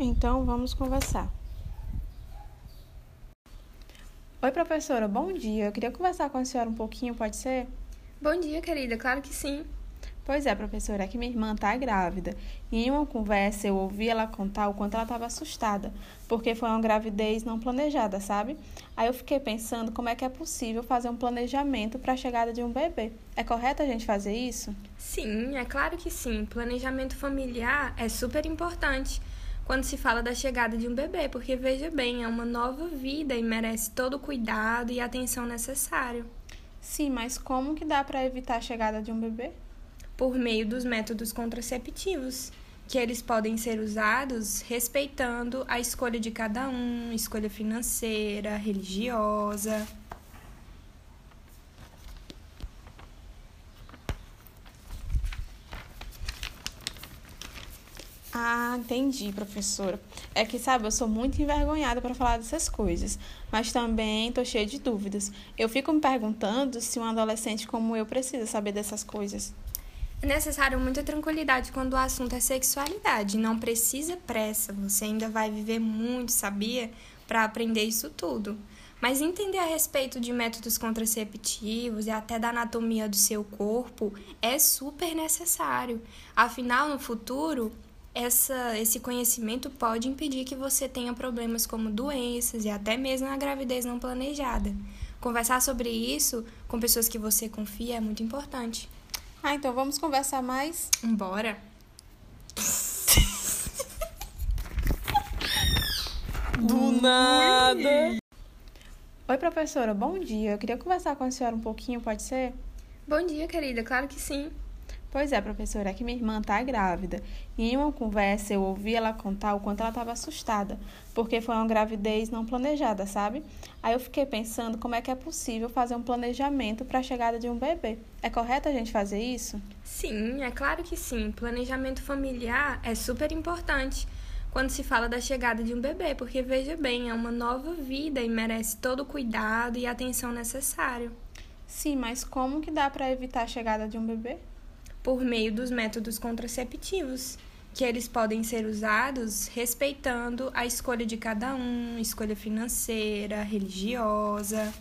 Então vamos conversar. Oi, professora, bom dia. Eu queria conversar com a senhora um pouquinho, pode ser? Bom dia, querida, claro que sim. Pois é, professora, é que minha irmã tá grávida. E em uma conversa eu ouvi ela contar o quanto ela estava assustada, porque foi uma gravidez não planejada, sabe? Aí eu fiquei pensando como é que é possível fazer um planejamento para a chegada de um bebê. É correto a gente fazer isso? Sim, é claro que sim. Planejamento familiar é super importante quando se fala da chegada de um bebê, porque veja bem, é uma nova vida e merece todo o cuidado e atenção necessário. Sim, mas como que dá para evitar a chegada de um bebê? Por meio dos métodos contraceptivos, que eles podem ser usados respeitando a escolha de cada um, escolha financeira, religiosa. Ah, entendi, professora. É que, sabe, eu sou muito envergonhada para falar dessas coisas, mas também tô cheia de dúvidas. Eu fico me perguntando se um adolescente como eu precisa saber dessas coisas. É necessário muita tranquilidade quando o assunto é sexualidade. Não precisa pressa, você ainda vai viver muito, sabia? Para aprender isso tudo. Mas entender a respeito de métodos contraceptivos e até da anatomia do seu corpo é super necessário. Afinal, no futuro, essa, esse conhecimento pode impedir que você tenha problemas como doenças e até mesmo a gravidez não planejada. Conversar sobre isso com pessoas que você confia é muito importante. Ah, então vamos conversar mais? Bora! Do nada! Oi, professora, bom dia. Eu queria conversar com a senhora um pouquinho, pode ser? Bom dia, querida, claro que sim. Pois é, professora, é que minha irmã tá grávida. E em uma conversa eu ouvi ela contar o quanto ela estava assustada, porque foi uma gravidez não planejada, sabe? Aí eu fiquei pensando como é que é possível fazer um planejamento para a chegada de um bebê. É correto a gente fazer isso? Sim, é claro que sim. Planejamento familiar é super importante quando se fala da chegada de um bebê, porque veja bem, é uma nova vida e merece todo o cuidado e atenção necessário. Sim, mas como que dá para evitar a chegada de um bebê? Por meio dos métodos contraceptivos, que eles podem ser usados respeitando a escolha de cada um, escolha financeira, religiosa.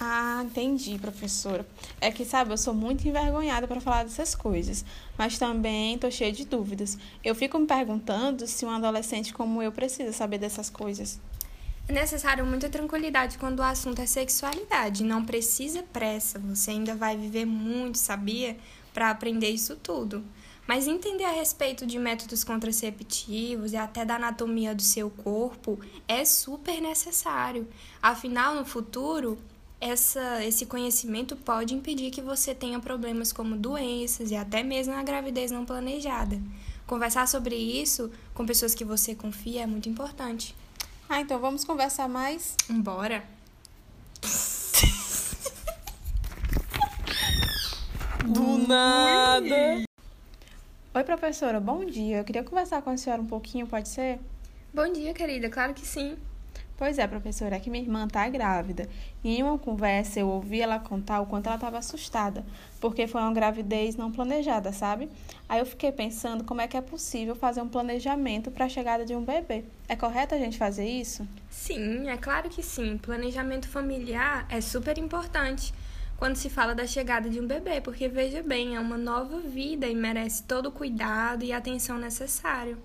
Ah, entendi, professora. É que, sabe, eu sou muito envergonhada para falar dessas coisas, mas também tô cheia de dúvidas. Eu fico me perguntando se um adolescente como eu precisa saber dessas coisas. É necessário muita tranquilidade quando o assunto é sexualidade. Não precisa pressa, você ainda vai viver muito, sabia? Para aprender isso tudo. Mas entender a respeito de métodos contraceptivos e até da anatomia do seu corpo é super necessário. Afinal, no futuro, essa, esse conhecimento pode impedir que você tenha problemas como doenças e até mesmo a gravidez não planejada. Conversar sobre isso com pessoas que você confia é muito importante. Ah, então vamos conversar mais? Bora! Do nada! Oi, professora, bom dia. Eu queria conversar com a senhora um pouquinho, pode ser? Bom dia, querida, claro que sim. Pois é, professora, é que minha irmã tá grávida. E em uma conversa eu ouvi ela contar o quanto ela estava assustada, porque foi uma gravidez não planejada, sabe? Aí eu fiquei pensando como é que é possível fazer um planejamento para a chegada de um bebê. É correto a gente fazer isso? Sim, é claro que sim. Planejamento familiar é super importante quando se fala da chegada de um bebê, porque veja bem, é uma nova vida e merece todo o cuidado e atenção necessário.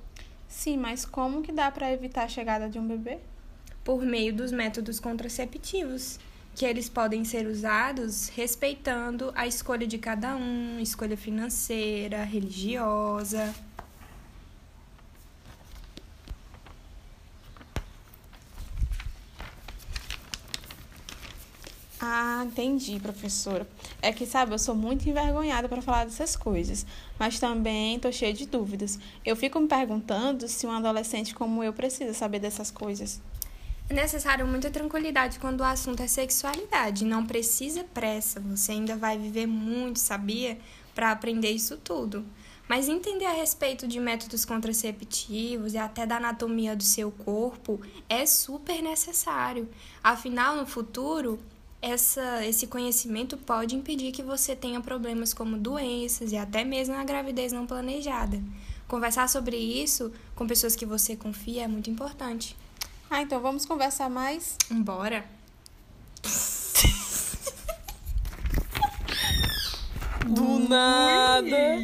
Sim, mas como que dá para evitar a chegada de um bebê? Por meio dos métodos contraceptivos, que eles podem ser usados respeitando a escolha de cada um, escolha financeira, religiosa. Ah, entendi, professora. É que, sabe, eu sou muito envergonhada para falar dessas coisas, mas também tô cheia de dúvidas. Eu fico me perguntando se um adolescente como eu precisa saber dessas coisas. É necessário muita tranquilidade quando o assunto é sexualidade. Não precisa pressa, você ainda vai viver muito, sabia? Para aprender isso tudo. Mas entender a respeito de métodos contraceptivos e até da anatomia do seu corpo é super necessário. Afinal, no futuro, essa, esse conhecimento pode impedir que você tenha problemas como doenças e até mesmo a gravidez não planejada. Conversar sobre isso com pessoas que você confia é muito importante. Ah, então vamos conversar mais? Bora! Do nada!